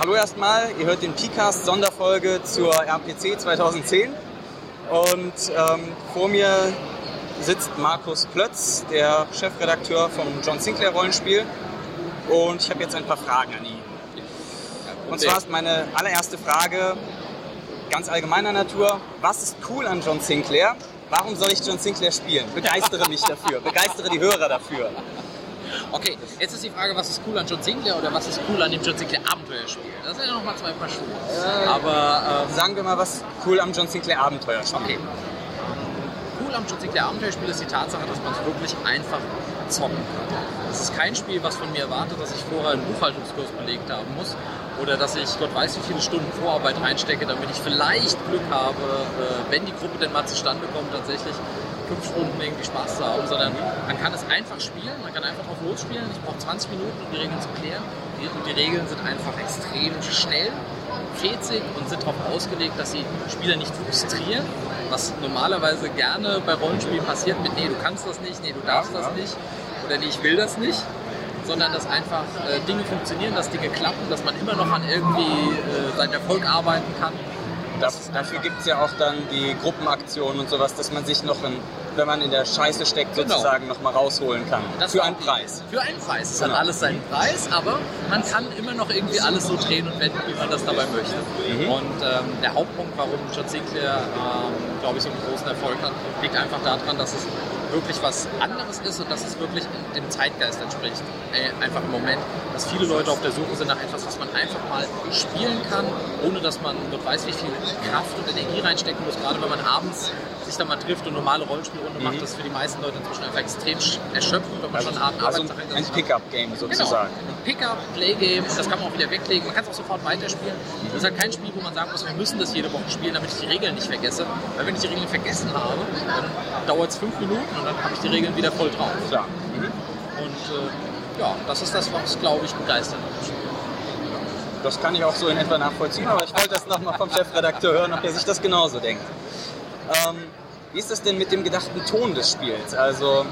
Hallo erstmal, ihr hört den PCAST Sonderfolge zur RPC 2010 und ähm, vor mir sitzt Markus Plötz, der Chefredakteur vom John Sinclair Rollenspiel und ich habe jetzt ein paar Fragen an ihn. Und zwar ist meine allererste Frage ganz allgemeiner Natur, was ist cool an John Sinclair? Warum soll ich John Sinclair spielen? Begeistere mich dafür, begeistere die Hörer dafür. Okay, jetzt ist die Frage, was ist cool an John Sinclair oder was ist cool an dem John Sinclair Abenteuerspiel? Das sind ja nochmal zwei Paar Schuhe. Aber ähm, Sagen wir mal, was cool am John Sinclair Abenteuerspiel. okay. Cool am John Sinclair Abenteuerspiel ist die Tatsache, dass man es wirklich einfach zocken kann. Es ist kein Spiel, was von mir erwartet, dass ich vorher einen Buchhaltungskurs belegt haben muss oder dass ich Gott weiß wie viele Stunden Vorarbeit reinstecke, damit ich vielleicht Glück habe, äh, wenn die Gruppe denn mal zustande kommt, tatsächlich fünf Stunden irgendwie Spaß zu haben, sondern man kann es einfach spielen, man kann einfach drauf losspielen. Ich brauche 20 Minuten, um die Regeln zu klären. Die, und die Regeln sind einfach extrem schnell, fetzig und sind darauf ausgelegt, dass die Spieler nicht frustrieren, was normalerweise gerne bei Rollenspielen passiert mit, nee, du kannst das nicht, nee, du darfst das nicht oder nee, ich will das nicht sondern dass einfach äh, Dinge funktionieren, dass Dinge klappen, dass man immer noch an irgendwie äh, seinen Erfolg arbeiten kann. Dafür gibt es ja auch dann die Gruppenaktionen und sowas, dass man sich noch, in, wenn man in der Scheiße steckt, Genau. sozusagen noch mal rausholen kann. Das Für einen Preis. Für einen Preis. Es Genau. hat alles seinen Preis, aber man kann immer noch irgendwie alles so drehen und wenden, wie man das dabei möchte. Mhm. Und ähm, der Hauptpunkt, warum John Sinclair, ähm, glaube ich, so einen großen Erfolg hat, liegt einfach daran, dass es wirklich was anderes ist und dass es wirklich dem Zeitgeist entspricht. Einfach im Moment, dass viele Leute auf der Suche sind nach etwas, was man einfach mal spielen kann, ohne dass man Gott weiß, wie viel Kraft und Energie reinstecken muss, gerade wenn man abends sich dann mal trifft und normale Rollenspielrunde macht, das für die meisten Leute inzwischen einfach extrem sch- erschöpfend, wenn man schon einen harten Mhm. Also ein hat. Pickup-Game Genau, sozusagen. ein Pickup, Playgame, das kann man auch wieder weglegen. Man kann es auch sofort weiterspielen. Das ist halt kein Spiel, wo man sagen muss, wir müssen das jede Woche spielen, damit ich die Regeln nicht vergesse. Weil wenn ich die Regeln vergessen habe, dann dauert es fünf Minuten und dann habe ich die Regeln wieder voll drauf. Klar. Und äh, ja, das ist das, was, glaube ich, begeistert dem Spiel. Das kann ich auch so in etwa nachvollziehen, aber ich wollte das nochmal vom Chefredakteur hören, ob er sich das genauso denkt. Ähm, wie ist das denn mit dem gedachten Ton des Spiels? Also,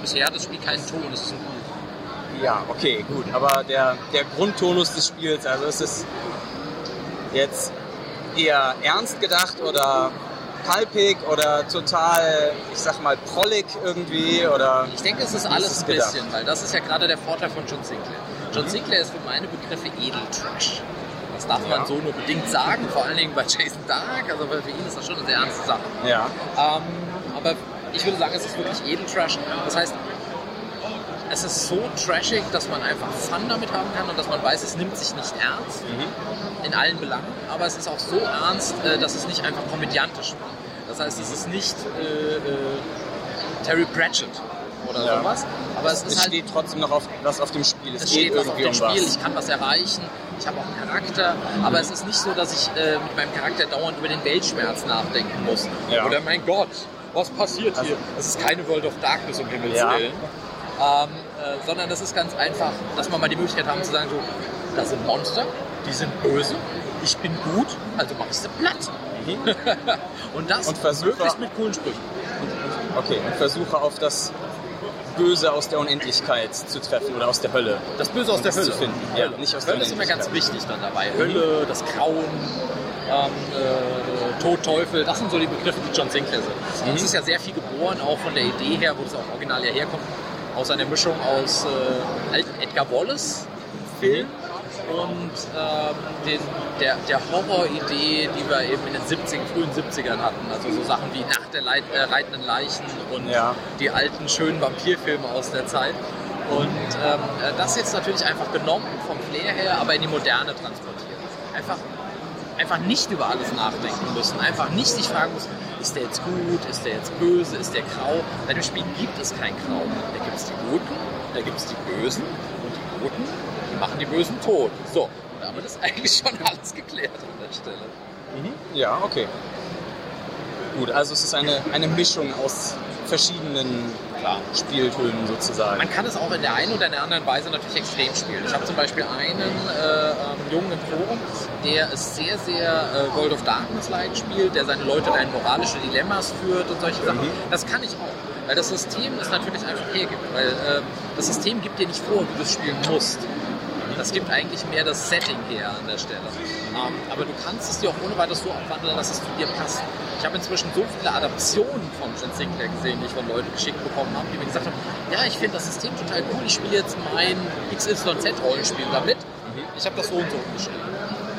Bisher hat das Spiel keinen Ton, es ist ein Buch. ja, okay, gut, aber der, der Grundtonus des Spiels, also ist es jetzt eher ernst gedacht oder palpig oder total, ich sag mal, prollig irgendwie oder Ich denke, es ist alles ein bisschen, weil das ist ja gerade der Vorteil von John Sinclair. John Sinclair ist für meine Begriffe Edeltrash. Das darf Ja. man so nur bedingt sagen, vor allen Dingen bei Jason Dark. Also weil für ihn ist das schon eine sehr ernste Sache. ja, Ähm, aber ich würde sagen, es ist wirklich Edeltrash. Das heißt, es ist so trashig, dass man einfach Fun damit haben kann und dass man weiß, es nimmt sich nicht ernst Mhm. in allen Belangen, aber es ist auch so ernst, äh, dass es nicht einfach komödiantisch wird. Das heißt, es ist nicht äh, äh, Terry Pratchett oder Ja. sowas, aber es ist es halt steht trotzdem noch auf, was auf dem Spiel. Es, es steht was auf dem um Spiel, was. ich kann was erreichen, ich habe auch einen Charakter, aber es ist nicht so, dass ich äh, mit meinem Charakter dauernd über den Weltschmerz nachdenken muss. Ja. Oder mein Gott, was passiert Also- hier? Es ist keine World of Darkness um Himmels Ja. Willen. Ähm, äh, sondern das ist ganz einfach, dass man mal die Möglichkeit haben zu sagen, so, da sind Monster, die sind böse, ich bin gut, also mach ich sie platt. und das Und versuche- möglichst mit coolen Sprüchen. Okay, und versuche auf das Böse aus der Unendlichkeit zu treffen oder aus der Hölle. Das Böse aus Und der das Hölle. zu finden. Ja, nicht aus der Hölle ist immer ganz wichtig dann dabei. Hölle, das Grauen, ähm, äh, Tod, Teufel, das sind so die Begriffe, die John Sinclair sind. Mhm. Es ist ja sehr viel geboren, auch von der Idee her, wo das auch original ja herkommt, aus einer Mischung aus äh, alten Edgar Wallace Film und ähm, den, der, der Horror-Idee, die wir eben in den 70 frühen 70ern hatten. Also so Sachen wie Nacht der Leit äh, reitenden Leichen und Ja. die alten schönen Vampirfilme aus der Zeit. Und ähm, äh, das jetzt natürlich einfach genommen vom Flair her, aber in die Moderne transportiert. Einfach, einfach nicht über alles nachdenken müssen. Einfach nicht sich fragen müssen, ist der jetzt gut, ist der jetzt böse, ist der grau. Bei dem Spiel gibt es kein Grau. Da gibt es die Guten, da gibt es die Bösen und die Guten, machen die Bösen tot. So, damit ist eigentlich schon alles geklärt an der Stelle. Ja, okay. Gut, also es ist eine, eine Mischung aus verschiedenen Klar. Spieltönen sozusagen. Man kann es auch in der einen oder in der anderen Weise natürlich extrem spielen. Ich habe zum Beispiel einen äh, ähm, Jungen im Forum, der es sehr, sehr äh, World of Darkness-like spielt, der seine Leute in moralische Dilemmas führt und solche Sachen. Das kann ich auch, weil das System es natürlich einfach hergibt. Weil äh, das System gibt dir nicht vor, wie du es spielen musst. Das gibt eigentlich mehr das Setting her an der Stelle. Ähm, aber du kannst es dir auch ohne weiteres so abwandeln, dass es zu dir passt. Ich habe inzwischen so viele Adaptionen von John Sinclair gesehen, die ich von Leuten geschickt bekommen habe, die mir gesagt haben, ja, ich finde das System total cool, ich spiele jetzt mein XYZ-Rollenspiel damit. Ich habe das so und so geschrieben.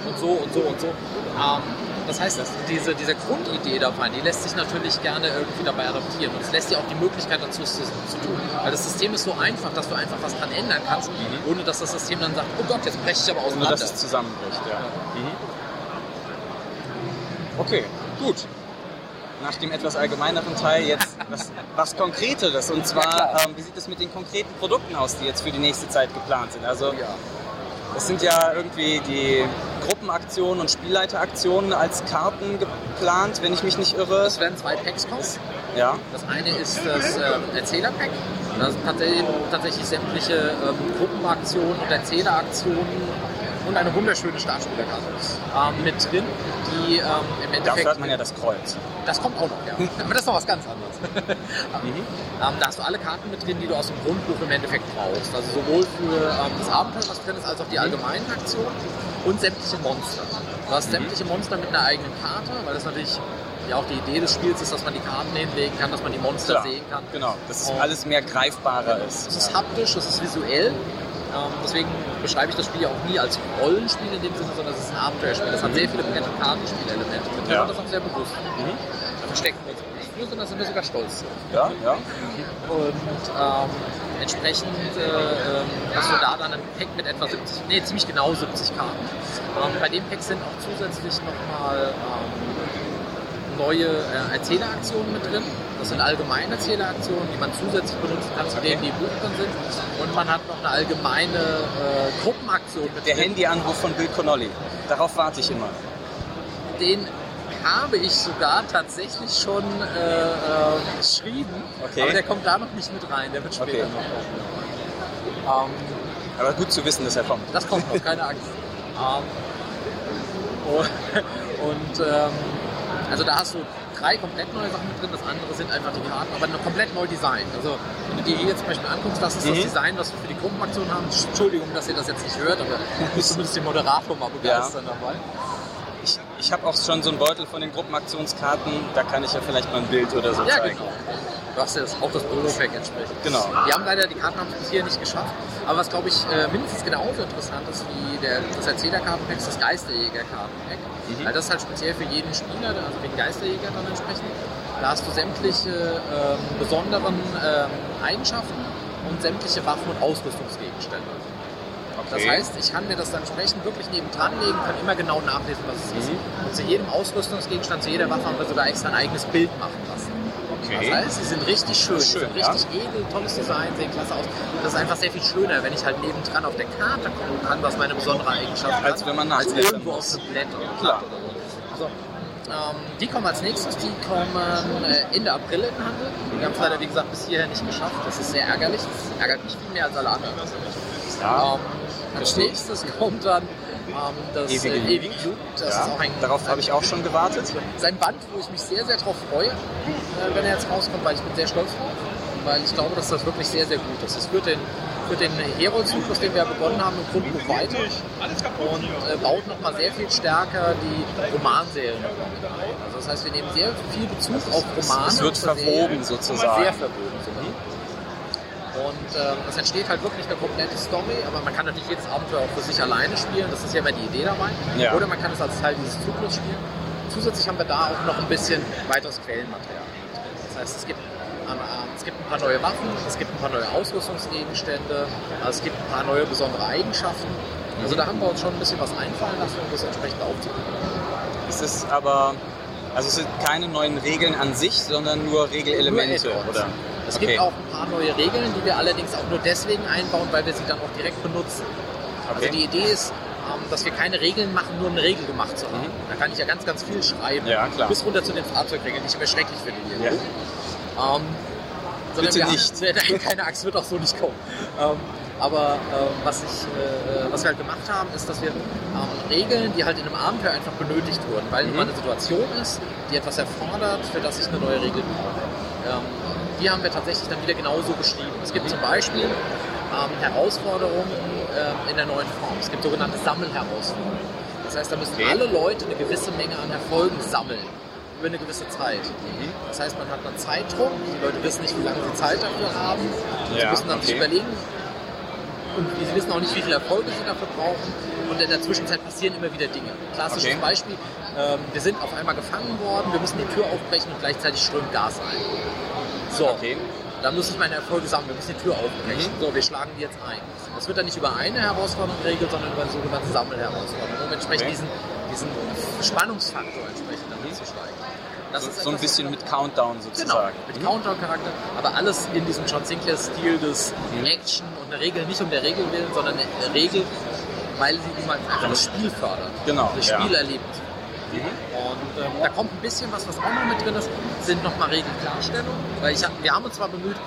Und so und so und so. Ähm, das heißt, diese, diese Grundidee dabei, die lässt sich natürlich gerne irgendwie dabei adaptieren. Und es lässt dir auch die Möglichkeit dazu zu, zu tun. Weil das System ist so einfach, dass du einfach was dran ändern kannst, mhm. ohne dass das System dann sagt, oh Gott, jetzt breche ich aber auseinander. Ohne dass es zusammenbricht, ja. Mhm. Okay, gut. Nach dem etwas allgemeineren Teil jetzt was, was Konkreteres. Und zwar, ähm, wie sieht es mit den konkreten Produkten aus, die jetzt für die nächste Zeit geplant sind? Also, ja. Es sind ja irgendwie die Gruppenaktionen und Spielleiteraktionen als Karten geplant, wenn ich mich nicht irre. Es werden zwei Packs kommen. Ja. Das eine ist das äh, Erzähler-Pack. Da sind tatsächlich, tatsächlich sämtliche ähm, Gruppenaktionen und Erzähleraktionen und eine wunderschöne Startspielerkarte ähm, mit drin, die ähm, im Endeffekt... Da hört man ja das Kreuz. Das kommt auch noch, ja. Aber das ist noch was ganz anderes. Mhm. ähm, da hast du alle Karten mit drin, die du aus dem Grundbuch im Endeffekt brauchst. Also sowohl für ähm, das Abenteuer, was drin ist, als auch die mhm. allgemeinen Aktionen und sämtliche Monster. Du hast mhm. sämtliche Monster mit einer eigenen Karte, weil das natürlich ja auch die Idee des Spiels ist, dass man die Karten hinlegen kann, dass man die Monster Klar, sehen kann. Genau, dass es alles mehr greifbarer ist. Es ist haptisch, es ist visuell ähm, deswegen beschreibe ich das Spiel ja auch nie als Rollenspiel in dem Sinne, sondern es ist ein Abenteuerspiel. Das hat sehr viele Brett- und Kartenspielelemente mit ja. das auch sehr bewusst. Mhm. Da verstecken wir uns für, sondern sind wir sogar stolz Ja, ja. Und ähm, entsprechend äh, ähm, hast du da dann ein Pack mit etwa 70, nee, ziemlich genau 70 Karten. Ähm, bei dem Pack sind auch zusätzlich nochmal ähm, neue äh, Erzähleraktionen mit drin. Das sind allgemeine Zähleraktionen, die man zusätzlich benutzen kann zu denen, die im Buch drin sind. Und man hat noch eine allgemeine äh, Gruppenaktion mit Der Handyanruf von Bill Connolly. Darauf warte ich immer. Den habe ich sogar tatsächlich schon äh, äh, geschrieben, okay. aber der kommt da noch nicht mit rein, der wird später okay. noch kommen. Ähm, aber gut zu wissen, dass er kommt. Das kommt noch, keine Angst. ähm, und, ähm, also da hast du drei komplett neue Sachen mit drin, das andere sind einfach die Karten, aber komplett neu designt. Also wenn du dir hier zum Beispiel anguckst, das ist mhm. das Design, was wir für die Gruppenaktion haben. Entschuldigung, dass ihr das jetzt nicht hört, aber du bist zumindest den Moderator mal begeistern ja. dabei. Ich, ich habe auch schon so einen Beutel von den Gruppenaktionskarten, da kann ich ja vielleicht mal ein Bild oder so ja, zeigen. Genau. Du hast ja das, auch das Promo-Pack entsprechend. Genau. Die haben leider, die Karten haben es bis hier nicht geschafft. Aber was, glaube ich, äh, mindestens genauso interessant ist wie der, das Erzähler-Kartenpack, ist das Geisterjäger-Kartenpack. Mhm. Weil das ist halt speziell für jeden Spieler, also für den Geisterjäger dann entsprechend. Da hast du sämtliche ähm, besonderen ähm, Eigenschaften und sämtliche Waffen und Ausrüstungsgegenstände. Okay. Das heißt, ich kann mir das dann entsprechend wirklich nebendran legen, kann immer genau nachlesen, was es mhm. ist. Und zu jedem Ausrüstungsgegenstand, zu jeder Waffe haben wir sogar extra ein eigenes Bild machen lassen. Okay. Das heißt, sie sind richtig schön, schön sind richtig ja? edel, tolles Design, sehen klasse aus. Und das ist einfach sehr viel schöner, wenn ich halt nebendran auf der Karte gucken kann, was meine besondere Eigenschaft ja, als wenn man als irgendwo auf dem Blatt oder Klar. oder so. Also, ähm, die kommen als nächstes, die kommen äh, Ende April in den Handel. Die haben es leider, wie gesagt, bis hierher nicht geschafft. Das ist sehr ärgerlich. Das ärgert mich viel mehr als alle anderen. Ja. Ähm, als nächstes kommt dann ähm, das ewige, äh, ewige Jugend. Ja, darauf habe ich auch schon gewartet. Sein Band, wo ich mich sehr, sehr drauf freue, äh, wenn er jetzt rauskommt, weil ich bin sehr stolz drauf. Weil ich glaube, dass das wirklich sehr, sehr gut ist. Es führt den, führt den Herold-Zyklus, den wir begonnen haben, im Grundbuch weiter und äh, baut nochmal sehr viel stärker die Romanserien ein. Also das heißt, wir nehmen sehr viel Bezug auf Romane. Es wird verwoben sozusagen. Sehr verwoben sogar. Und ähm, es entsteht halt wirklich eine komplette Story, aber man kann natürlich jedes Abenteuer auch für sich alleine spielen. Das ist ja immer die Idee dabei. Ja. Oder man kann es als Teil dieses Zyklus spielen. Zusätzlich haben wir da auch noch ein bisschen weiteres Quellenmaterial. Das heißt, es gibt, ähm, es gibt ein paar neue Waffen, es gibt ein paar neue Ausrüstungsgegenstände, es gibt ein paar neue besondere Eigenschaften. Also da haben wir uns schon ein bisschen was einfallen lassen, um das entsprechend aufzunehmen. Es ist aber, also es sind keine neuen Regeln an sich, sondern nur Regelelemente, oder? Es okay. gibt auch ein paar neue Regeln, die wir allerdings auch nur deswegen einbauen, weil wir sie dann auch direkt benutzen. Also okay. Also die Idee ist, ähm, dass wir keine Regeln machen, nur eine Regel gemacht zu haben. Mhm. Da kann ich ja ganz, ganz viel schreiben. Ja, klar. Bis runter zu den Fahrzeugregeln, die ich immer schrecklich finde hier. Ja. Ähm, sondern Bitte nicht. Haben, keine Axt wird auch so nicht kommen. Ähm, aber äh, was, ich, äh, was wir halt gemacht haben, ist, dass wir ähm, Regeln, die halt in einem Abenteuer einfach benötigt wurden, weil mhm. mal eine Situation ist, die etwas erfordert, für das ich eine neue Regel brauche. Ähm, die haben wir tatsächlich dann wieder genauso beschrieben. Es gibt zum Beispiel ähm, Herausforderungen, ähm, in der neuen Form. Es gibt sogenannte Sammelherausforderungen. Das heißt, da müssen Okay. alle Leute eine gewisse Menge an Erfolgen sammeln über eine gewisse Zeit. Mhm. Das heißt, man hat einen Zeitdruck, die Leute wissen nicht, wie lange sie Zeit dafür haben. Sie Ja, müssen dann sich okay. überlegen, und sie wissen auch nicht, wie viele Erfolge sie dafür brauchen. Und in der Zwischenzeit passieren immer wieder Dinge. Klassisches Okay. Beispiel, ähm, wir sind auf einmal gefangen worden, wir müssen die Tür aufbrechen und gleichzeitig strömt Gas ein. So, Okay. dann muss ich meine Erfolge sammeln, wir müssen die Tür aufbrechen. Mhm. So, wir schlagen die jetzt ein. Das wird dann nicht über eine Herausforderung geregelt, sondern über eine sogenannte Sammelherausforderung, um entsprechend Okay. diesen, diesen Spannungsfaktor entsprechend damit zu steigern. Das So, ist so ein etwas, bisschen mit Countdown Genau, sozusagen. mit Mhm. Countdown-Charakter, aber alles in diesem John Sinclair-Stil des Mhm. Action und eine Regel nicht um der Regel willen, sondern eine Regel, weil sie mal einfach das Spiel fördert. Genau, Das ja. Mhm. Und ähm, da kommt ein bisschen was, was auch noch mit drin ist, sind nochmal Regelklarstellungen. Weil ich wir haben uns zwar bemüht,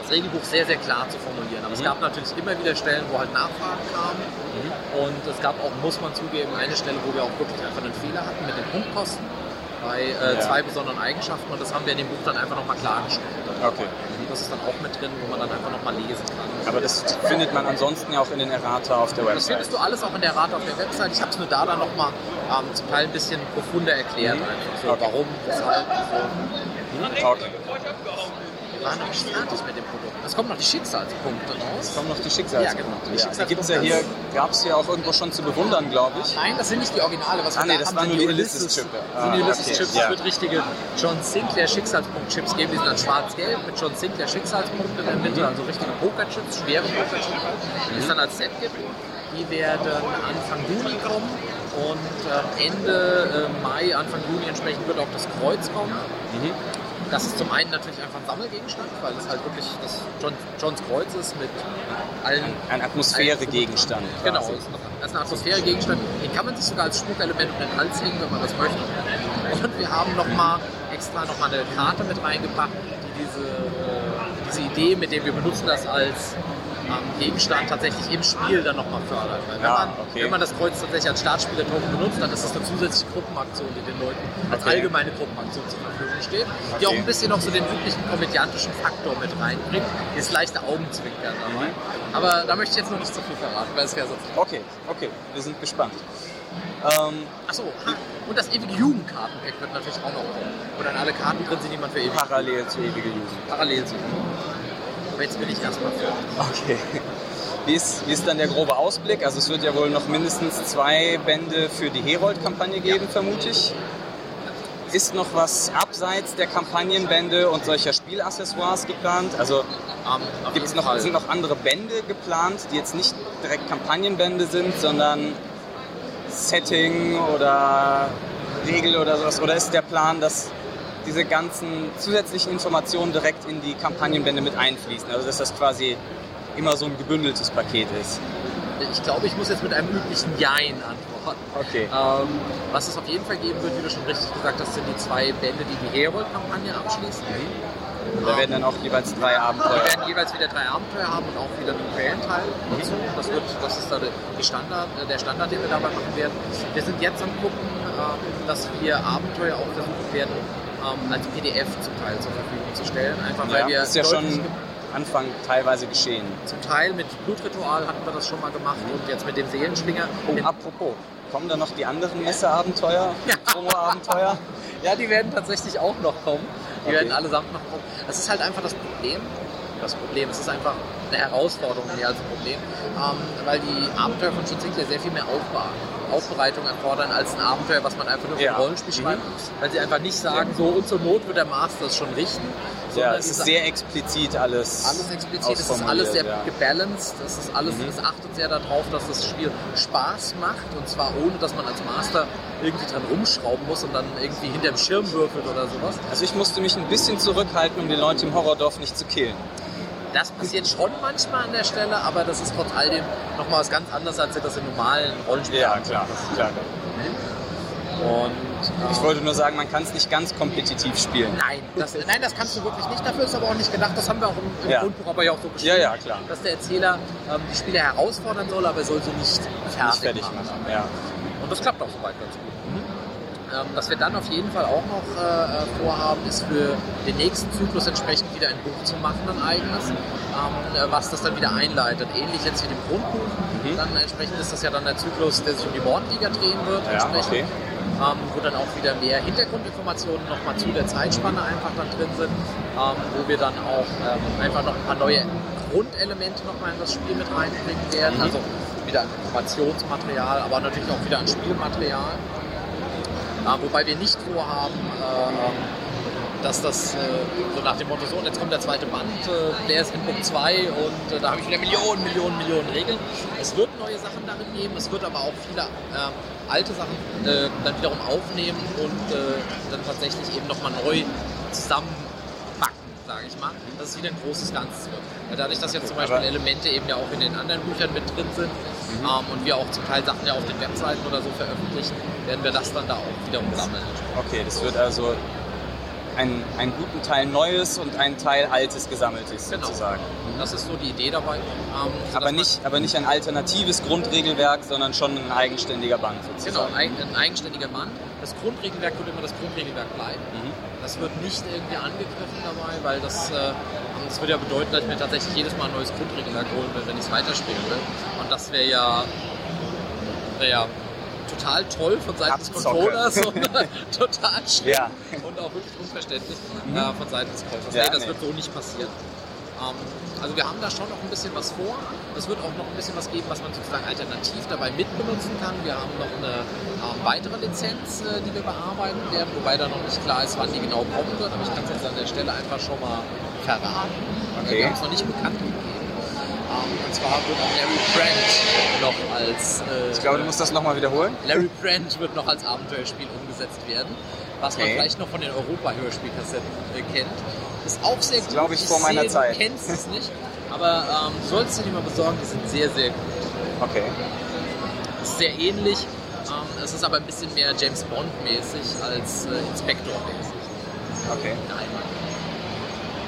das Regelbuch sehr, sehr klar zu formulieren, aber es Mhm. gab natürlich immer wieder Stellen, wo halt Nachfragen kamen. Mhm. Und es gab auch, muss man zugeben, eine Stelle, wo wir auch wirklich einfach einen Fehler hatten mit den Punktkosten bei äh, Ja. zwei besonderen Eigenschaften und das haben wir in dem Buch dann einfach nochmal klargestellt. Okay. Das ist dann auch mit drin, wo man dann einfach nochmal lesen kann. Aber das findet man ansonsten ja auch in den Errata auf der Das Website. findest du alles auch in der Rate auf der Website. Ich habe es nur da dann nochmal ähm, zum Teil ein bisschen profunder erklärt. Mhm. Einfach so, Okay. Warum, weshalb, so. Mhm. Okay. Wir waren noch nicht fertig mit dem Produkt. Es kommen noch die Schicksalspunkte raus. Kommen noch die Schicksals. Ja, genau. Die Schicksalspunkte. gibt's ja hier, gab es hier auch irgendwo schon zu bewundern, glaube ich. Nein, das sind nicht die Originale. Was Ah, nee, da das waren sind nur die Ulysses- Ulysses-Chips. sind Ah, die Ulysses-Chips. okay, ja. Das wird richtige John Sinclair Schicksalspunkt-Chips geben. Die sind dann schwarz-gelb mit John Sinclair Schicksalspunkten in der Mitte. Also richtige Poker-Chips, schwere Poker-Chips, die es dann als Set gibt. Die werden Anfang Juni kommen. Und äh, Ende äh, Mai, Anfang Juni entsprechend wird auch das Kreuz kommen. Mhm. Das ist zum einen natürlich einfach ein Sammelgegenstand, weil es halt wirklich das John, Johns Kreuz ist mit allen Ein Atmosphäregegenstand. Genau, das ist ein Atmosphäregegenstand. Den kann man sich sogar als Schmuckelement um den Hals hängen, wenn man das möchte. Und wir haben nochmal extra nochmal eine Karte mit reingebracht, die diese, äh, diese Idee, mit der wir benutzen das als ähm, Gegenstand tatsächlich im Spiel dann nochmal fördert. Weil wenn, Ja, man, okay. wenn man das Kreuz tatsächlich als Startspieler-Token benutzt, dann ist das eine zusätzliche Gruppenaktion, die den Leuten als Okay. allgemeine Gruppenaktion zur Verfügung steht, die auch ein bisschen noch so den üblichen komödiantischen Faktor mit reinbringt, dieses leichte Augenzwinkern dabei. Mhm. Aber da möchte ich jetzt noch nicht zu viel verraten, weil es wäre sonst Okay, okay, wir sind gespannt. Ähm, Achso, und das ewige Jugendkartenpack wird natürlich auch noch kommen. Wo dann alle Karten drin sind, die man für ewig parallel zu ewige Jugend. parallel sieht. Aber jetzt bin ich erstmal fertig. Okay. Wie ist, wie ist dann der grobe Ausblick? Also es wird ja wohl noch mindestens zwei Bände für die Herold-Kampagne geben, vermute ich. Ist noch was abseits der Kampagnenbände und solcher Spielaccessoires geplant? Also Um, gibt's noch, Fall. sind noch andere Bände geplant, die jetzt nicht direkt Kampagnenbände sind, sondern Setting oder Regel oder sowas? Oder ist der Plan, dass diese ganzen zusätzlichen Informationen direkt in die Kampagnenbände mit einfließen? Also dass das quasi immer so ein gebündeltes Paket ist? Ich glaube, ich muss jetzt mit einem üblichen Jein antworten. Okay. Ähm, was es auf jeden Fall geben wird, wie du schon richtig gesagt hast, sind die zwei Bände, die die Herold-Kampagne abschließen. Da werden dann auch jeweils drei Wir Abenteuer. werden jeweils wieder drei Abenteuer haben und auch wieder einen Quellenteil dazu. Das, wird, das ist da die Standard, äh, der Standard, den wir dabei machen werden. Wir sind jetzt am gucken, äh, dass wir Abenteuer auch versuchen werden, ähm, als PDF zum Teil zur Verfügung zu stellen. Einfach weil Ja, wir ist ja schon Anfang teilweise geschehen. zum Teil mit Blutritual hatten wir das schon mal gemacht und jetzt mit dem Seelenschlinger. Oh, apropos, kommen da noch die anderen Messeabenteuer, Ja. Ja, die werden tatsächlich auch noch kommen. Die Okay. werden allesamt noch kommen. Das ist halt einfach das Problem. Das Problem, es ist einfach eine Herausforderung mehr als ein Problem, ähm, weil die Abenteuer von John Sinclair sehr viel mehr Aufba Aufbereitung erfordern als ein Abenteuer, was man einfach nur für Ja. ein Rollenspiel Mhm. schreibt. Weil sie einfach nicht sagen, so und zur Not wird der Master es schon richten. Ja, es ist sehr explizit alles. alles explizit, es ist alles sehr ja. gebalanced, es ist alles, Mhm. es achtet sehr darauf, dass das Spiel Spaß macht und zwar ohne, dass man als Master irgendwie dran rumschrauben muss und dann irgendwie hinterm Schirm würfelt oder sowas. Also ich musste mich ein bisschen zurückhalten, um die Leute im Horrordorf nicht zu killen. Das passiert schon manchmal an der Stelle, aber das ist trotz all dem nochmal was ganz anderes, als wir das in normalen Rollenspielen Ja, klar. klar. Und Ich wollte nur sagen, man kann es nicht ganz kompetitiv spielen. Nein, das, nein, das kannst du wirklich nicht. Dafür ist aber auch nicht gedacht. Das haben wir auch im, im Ja. Grundbuch aber ja auch so Ja, geschrieben, ja, klar. dass der Erzähler ähm, die Spieler herausfordern soll, aber er soll sie nicht fertig, Nicht fertig machen. machen. Ja. Und das klappt auch soweit ganz gut. Ähm, was wir dann auf jeden Fall auch noch äh, äh, vorhaben, ist für den nächsten Zyklus entsprechend wieder ein Buch zu machen, ein eigenes, ähm, was das dann wieder einleitet. Ähnlich jetzt wie dem Grundbuch. Mhm. Dann entsprechend ist das ja dann der Zyklus, der sich um die Mordliga drehen wird. Ja, okay. ähm, wo dann auch wieder mehr Hintergrundinformationen nochmal zu der Zeitspanne einfach dann drin sind, ähm, wo wir dann auch ähm, einfach noch ein paar neue Grundelemente nochmal in das Spiel mit reinbringen werden. Mhm. Also wieder an Informationsmaterial, aber natürlich auch wieder an Spielmaterial. Äh, wobei wir nicht vorhaben, äh, dass das äh, so nach dem Motto, so und jetzt kommt der zweite Band, äh, der ist in Punkt 2 und äh, da habe ich wieder Millionen, Millionen, Millionen Regeln. Es wird neue Sachen darin geben, es wird aber auch viele ähm, alte Sachen äh, dann wiederum aufnehmen und äh, dann tatsächlich eben nochmal neu zusammenpacken, sage ich mal, dass es wieder ein großes Ganzes wird. Dadurch, dass jetzt zum Beispiel Elemente eben ja auch in den anderen Büchern mit drin sind mhm. ähm, und wir auch zum Teil Sachen ja auf den Webseiten oder so veröffentlichen, werden wir das dann da auch wiederum sammeln. Okay, das wird also einen, einen guten Teil Neues und einen Teil Altes Gesammeltes genau. sozusagen. Das ist so die Idee dabei. Ähm, aber, nicht, aber nicht ein alternatives Grundregelwerk, sondern schon ein eigenständiger Band sozusagen. Genau, ein, ein eigenständiger Band. Das Grundregelwerk wird immer das Grundregelwerk bleiben. Mhm. Das wird nicht irgendwie angegriffen dabei, weil das, äh, das würde ja bedeuten, dass ich mir tatsächlich jedes Mal ein neues Grundregelwerk holen will, wenn ich es weiterspielen will. Und das wäre ja, wär ja total toll von Seiten des Controllers und total schwer ja. und auch wirklich unverständlich mhm. äh, von Seiten des Käufers. Ja, hey, das nee. wird so nicht passieren. Ähm, also wir haben da schon noch ein bisschen was vor. Es wird auch noch ein bisschen was geben, was man sozusagen alternativ dabei mitbenutzen kann. Wir haben noch eine äh, weitere Lizenz, äh, die wir bearbeiten werden, wobei da noch nicht klar ist, wann die genau kommen wird. Aber ich kann es jetzt an der Stelle einfach schon mal verraten. Okay. Wir haben es noch nicht bekannt gegeben. Und zwar wird Larry Brand noch als. Äh, ich glaube, du musst das nochmal wiederholen. Larry Brand wird noch als Abenteuerspiel umgesetzt werden. Was okay. man vielleicht noch von den Europa-Hörspielkassetten äh, kennt. Ist auch sehr gut. glaube ich, vor meiner sehe, Zeit. Du kennst es nicht. Aber ähm, du solltest dir die mal besorgen, die sind sehr, sehr gut. Okay. Ist sehr ähnlich. Ähm, es ist aber ein bisschen mehr James Bond-mäßig als äh, Inspector-mäßig. Okay. Nein.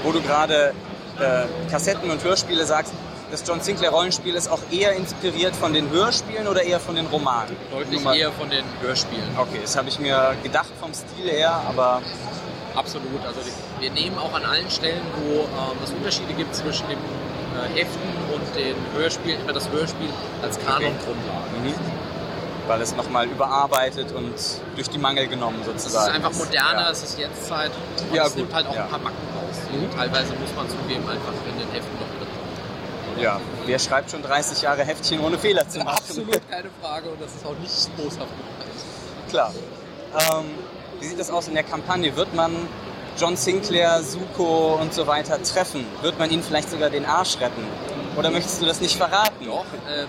Wo du gerade äh, Kassetten und Hörspiele sagst, das John Sinclair Rollenspiel ist auch eher inspiriert von den Hörspielen oder eher von den Romanen? Deutlich eher von den Hörspielen. Okay, das habe ich mir gedacht vom Stil her, aber... Absolut. Also wir nehmen auch an allen Stellen, wo ähm, es Unterschiede gibt zwischen dem äh, Heften und den Hörspielen, immer das Hörspiel als Kanon-Grundlage. Okay. Mhm. Weil es nochmal überarbeitet und durch die Mangel genommen sozusagen. Es ist einfach moderner, ja. es ist jetzt Zeit und ja, es nimmt halt auch ja. ein paar Macken raus. Mhm. Teilweise muss man zugeben, einfach in den Heften noch ja, wer schreibt schon 30 Jahre Heftchen ohne Fehler zu machen? Absolut keine Frage und das ist auch nicht boshaft gemeint. Klar. Ähm, wie sieht das aus in der Kampagne? Wird man John Sinclair, Suko und so weiter treffen? Wird man ihnen vielleicht sogar den Arsch retten? Oder möchtest du das nicht verraten? Doch, ähm,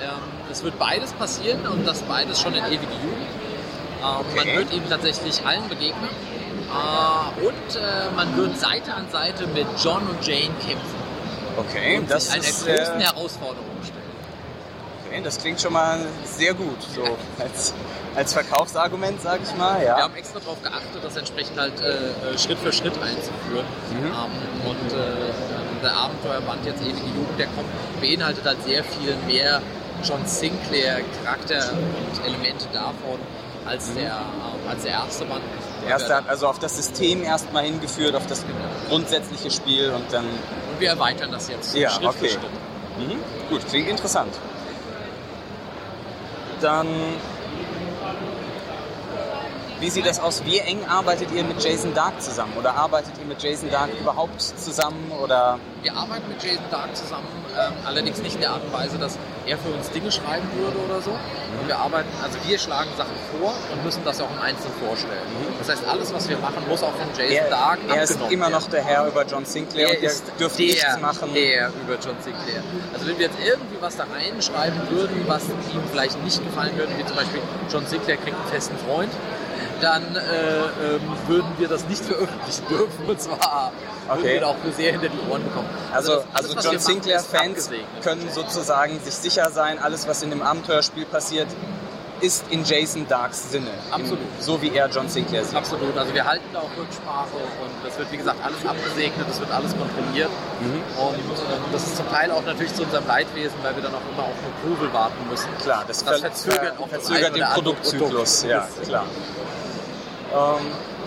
ähm, es wird beides passieren und das beides schon in ewige Jugend. Ähm, okay. Man wird ihm tatsächlich allen begegnen. Äh, und äh, man wird Seite an Seite mit John und Jane kämpfen. Okay, und das eine ist eine großen äh, Herausforderung stellen. Okay, das klingt schon mal sehr gut, so als, als Verkaufsargument, sag ich mal. Ja. Wir haben extra darauf geachtet, das entsprechend halt äh, Schritt für Schritt einzuführen. Mhm. Ähm, und äh, der Abenteuerband jetzt ewige Jugend, der kommt, beinhaltet halt sehr viel mehr John Sinclair Charakter und Elemente davon als mhm. der, äh, als der erste Band. Der erste hat also auf das System erstmal hingeführt, auf das grundsätzliche Spiel und dann wir erweitern das jetzt ja, Schritt okay. für Schritt. Mhm. Gut, klingt interessant. Dann wie sieht das aus? Wie eng arbeitet ihr mit Jason Dark zusammen? Oder arbeitet ihr mit Jason Dark überhaupt zusammen? Oder? Wir arbeiten mit Jason Dark zusammen, ähm, allerdings nicht in der Art und Weise, dass er für uns Dinge schreiben würde oder so. Und wir arbeiten, also wir schlagen Sachen vor und müssen das auch im Einzelnen vorstellen. Mhm. Das heißt, alles, was wir machen, muss auch von Jason er, Dark Er ist immer noch der Herr über John Sinclair er und ist dürft der, nichts machen. Der über John Sinclair. Also wenn wir jetzt irgendwie was da reinschreiben würden, was ihm vielleicht nicht gefallen würde, wie zum Beispiel John Sinclair kriegt einen festen Freund, dann äh, ähm, würden wir das nicht veröffentlichen dürfen. Und zwar okay. würden wir auch nur sehr hinter die Ohren bekommen. Also, also, also John Sinclair-Fans können sozusagen sich sicher sein, alles, was in dem Abenteuerspiel passiert, ist in Jason Darks Sinne. Absolut. In, so wie er John Sinclair sieht. Absolut. Also wir halten da auch Rücksprache und das wird, wie gesagt, alles abgesegnet, das wird alles kontrolliert. Mhm. Und ähm, das ist zum Teil auch natürlich zu unserem Leidwesen, weil wir dann auch immer auf Approval warten müssen. Klar, das, das verzögert, auch verzögert den Produktzyklus. Produkt. Ja, klar. Ähm,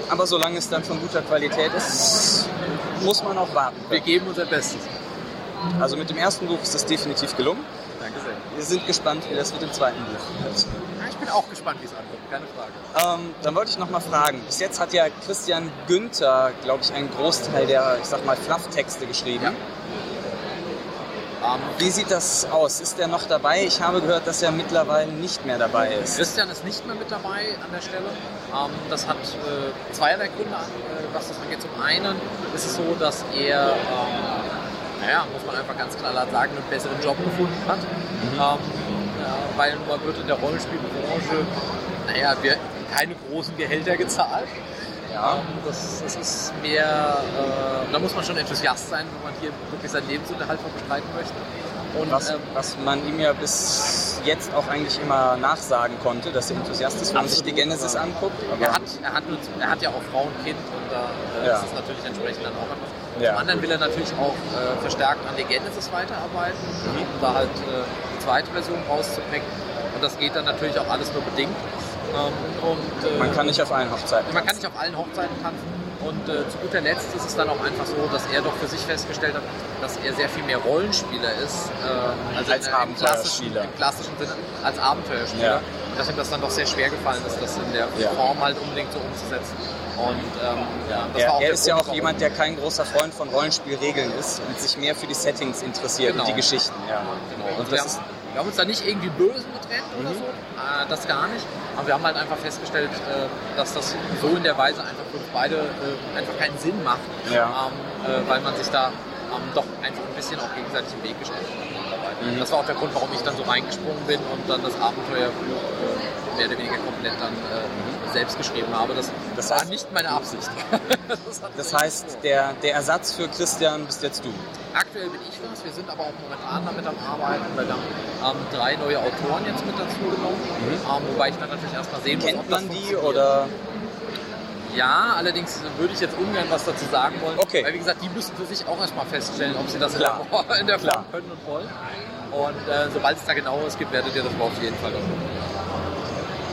Aber solange es dann von guter Qualität ist, muss man auch warten. Wir geben unser Bestes. Also mit dem ersten Buch ist das definitiv gelungen. Danke sehr. Wir sind gespannt, wie das mit dem zweiten Buch wird. Ja, ich bin auch gespannt, wie es ankommt, keine Frage. Ähm, dann wollte ich noch mal fragen. Bis jetzt hat ja Christian Günther, glaube ich, einen Großteil der, ich sag mal, Fluff-Texte geschrieben. Ja. Ähm, Wie sieht das aus? Ist er noch dabei? Ich habe gehört, dass er mittlerweile nicht mehr dabei ist. Christian ist nicht mehr mit dabei an der Stelle. Ähm, das hat äh, zweierlei Gründe, äh, was das angeht. Zum einen ist es so, dass er, ähm, naja, muss man einfach ganz klar sagen, einen besseren Job gefunden hat. Ja, weil man wird in der Rollenspielbranche, naja, wir keine großen Gehälter gezahlt. Ja. Das, das ist mehr, äh, da muss man schon Enthusiast sein, wenn man hier wirklich seinen Lebensunterhalt von bestreiten möchte. Und Was, ähm, was man ihm ja bis jetzt auch eigentlich immer nachsagen konnte, dass er Enthusiast ist, wenn man sich die Genesis aber anguckt. er, hat, er, hat nur, er hat ja auch Frau und Kind und da äh, Ja. ist es natürlich entsprechend dann auch etwas. Ja. Zum anderen will er natürlich auch äh, verstärkt an der Genesis weiterarbeiten, um da halt äh, die zweite Version rauszubringen. Und das geht dann natürlich auch alles nur bedingt. Ähm, und, äh, Man kann nicht auf allen Hochzeiten. man kann nicht auf allen Hochzeiten tanzen. Und äh, zu guter Letzt ist es dann auch einfach so, dass er doch für sich festgestellt hat, dass er sehr viel mehr Rollenspieler ist. Äh, also Als in, im klassischen, Abenteuerspieler. im klassischen Sinne als Abenteuerspieler. Ja. Und dass ihm das dann doch sehr schwer gefallen ist, das in der Ja. Form halt unbedingt so umzusetzen. Und ähm, ja, das war Er, auch er ist ja auch jemand, der kein großer Freund von Rollenspielregeln ist und sich mehr für die Settings interessiert Genau. und die Geschichten. Ja. Genau. Und Und das ist, wir haben uns da nicht irgendwie böse getrennt oder Mhm. so, äh, das gar nicht. Aber wir haben halt einfach festgestellt, äh, dass das so in der Weise einfach für uns beide äh, einfach keinen Sinn macht, Ja. ähm, äh, weil man sich da ähm, doch einfach ein bisschen auch gegenseitig im Weg gestellt hat. dabei. Mhm. Das war auch der Grund, warum ich dann so reingesprungen bin und dann das Abenteuer äh, mehr oder weniger komplett dann äh, selbst geschrieben habe. Das, Das war heißt- nicht meine Absicht. das das heißt, der, der Ersatz für Christian bist jetzt du. Aktuell bin ich das. Wir sind aber auch momentan damit am Arbeiten, weil wir haben ähm, drei neue Autoren jetzt mit dazu genommen. Ähm, wobei ich dann natürlich erstmal sehen muss, Mhm. Kennt ob das man die oder? Ja, allerdings würde ich jetzt ungern was dazu sagen wollen. Okay. Weil wie gesagt, die müssen für sich auch erstmal feststellen, ob sie das Klar. in der, Form können und wollen. Und äh, sobald es da genaueres gibt, werdet ihr das auf jeden Fall hören.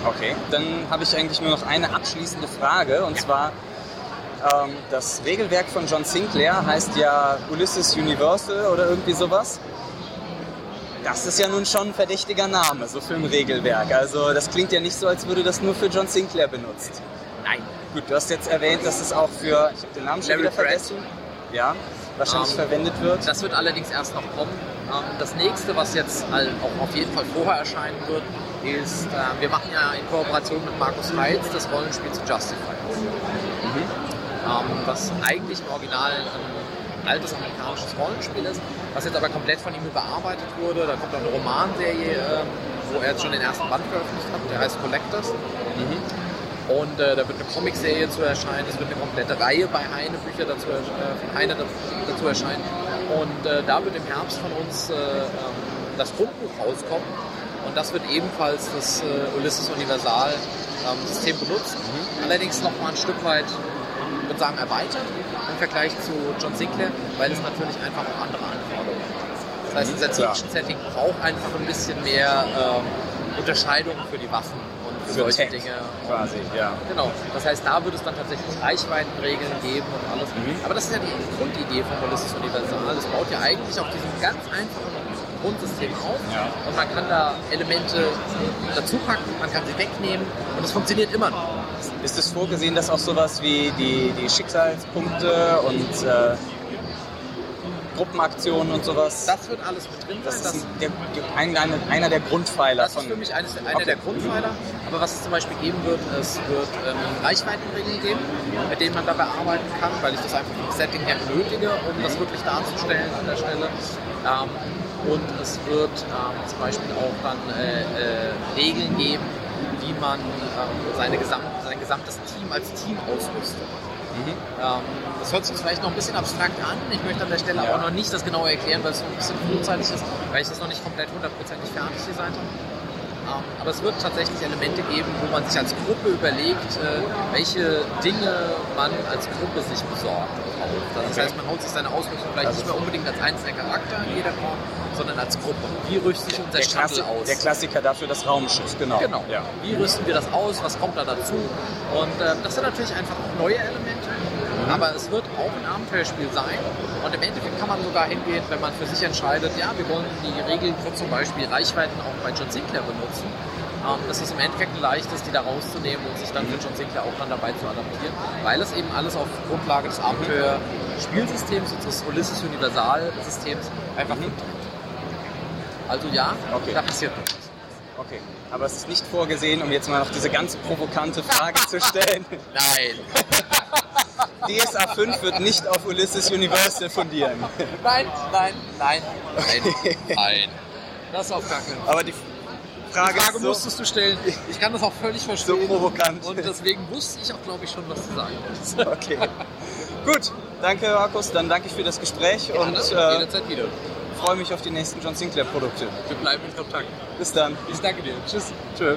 Okay. Dann habe ich eigentlich nur noch eine abschließende Frage und zwar ähm, das Regelwerk von John Sinclair heißt ja Ulysses Universal oder irgendwie sowas. Das ist ja nun schon ein verdächtiger Name, so für ein Regelwerk. Also das klingt ja nicht so, als würde das nur für John Sinclair benutzt. Nein. Gut, du hast jetzt erwähnt, dass es auch für, ich habe den Namen schon Larry wieder Pratt. vergessen. Ja, wahrscheinlich Ähm, verwendet wird. Das wird allerdings erst noch kommen. Ähm, Das nächste, was jetzt auch auf jeden Fall vorher erscheinen wird, ist, äh, wir machen ja in Kooperation mit Markus Heitz das Rollenspiel zu Justifiers. Ähm, Was eigentlich im Original ein altes amerikanisches Rollenspiel ist, was jetzt aber komplett von ihm überarbeitet wurde. Da kommt auch eine Romanserie, ähm, wo er jetzt schon den ersten Band veröffentlicht hat, der heißt Collectors. Und äh, da wird eine Comicserie zu erscheinen, es wird eine komplette Reihe bei Heine Bücher dazu, äh, von Heine dazu, dazu erscheinen. Und äh, da wird im Herbst von uns äh, ähm, das Grundbuch rauskommen. Und das wird ebenfalls das äh, Ulysses Universal ähm, System benutzen. Allerdings noch mal ein Stück weit, ich würde sagen, erweitert im Vergleich zu John Sinclair, weil es natürlich einfach auch andere Anforderungen hat. Das heißt, unser Klar. Setting braucht einfach ein bisschen mehr ähm, Unterscheidung für die Waffen und für, solche Tech Dinge. Quasi, ja. Genau. Das heißt, da wird es dann tatsächlich Reichweitenregeln geben und alles. Aber das ist ja die Grundidee von Ulysses Universal. Es baut ja eigentlich auf diesem ganz einfachen Grundsystem auf. Und man kann da Elemente dazu packen, man kann sie wegnehmen und es funktioniert immer noch. Ist es vorgesehen, dass auch sowas wie die, die Schicksalspunkte und äh, Gruppenaktionen und sowas, Das wird alles mit drin das sein. ist der, ein, einer, einer der Grundpfeiler Das ist für mich eines, einer Okay. der Grundpfeiler. Aber was es zum Beispiel geben wird, es wird ähm, Reichweitenregeln geben, mit denen man dabei arbeiten kann, weil ich das einfach vom Setting her benötige, um das wirklich darzustellen an der Stelle. Ähm, und es wird ähm, zum Beispiel auch dann äh, äh, Regeln geben, wie man ähm, seine gesam sein gesamtes Team als Team ausrüstet. Mhm. Ähm, das hört sich vielleicht noch ein bisschen abstrakt an. Ich möchte an der Stelle Ja. aber noch nicht das genau erklären, weil es noch ein bisschen frühzeitig ist, weil ich das noch nicht komplett hundertprozentig fertig designt habe. Ähm, aber es wird tatsächlich Elemente geben, wo man sich als Gruppe überlegt, äh, welche Dinge man als Gruppe sich besorgt. Das heißt, man haut sich seine Ausrüstung vielleicht Also nicht mehr unbedingt als einzelner Charakter in jeder Form, sondern als Gruppe. Wie rüstet sich unser Der, Shuttle Klassi aus? der Klassiker dafür das Raumschiff, genau. Genau. Ja. Wie rüsten wir das aus? Was kommt da dazu? Und äh, das sind natürlich einfach auch neue Elemente. Aber es wird auch ein Abenteuerspiel sein. Und im Endeffekt kann man sogar hingehen, wenn man für sich entscheidet, ja, wir wollen die Regeln für zum Beispiel Reichweiten auch bei John Sinclair benutzen. Ähm, dass es im Endeffekt ein leichtes, die da rauszunehmen und sich dann für John Sinclair auch dann dabei zu adaptieren. Weil es eben alles auf Grundlage des Abenteuer-Spielsystems, unseres Ulysses Universal-Systems einfach funktioniert. Also ja, Okay. da passiert noch was. Okay. Aber es ist nicht vorgesehen, um jetzt mal noch diese ganz provokante Frage zu stellen. Nein. DSA 5 wird nicht auf Ulysses Universal fundieren. Nein, nein, nein, nein, nein. Das auf gar keinen Fall. Aber die Die Frage, Frage ist so, musstest du stellen. Ich kann das auch völlig verstehen. So provokant. Und deswegen wusste ich auch, glaube ich, schon, was du sagen wolltest. Okay. Gut, danke Markus, dann danke ich für das Gespräch und und äh, jederzeit wieder. freue mich auf die nächsten John Sinclair Produkte. Wir bleiben in Kontakt. Bis dann. Ich danke dir. Tschüss. Tschö.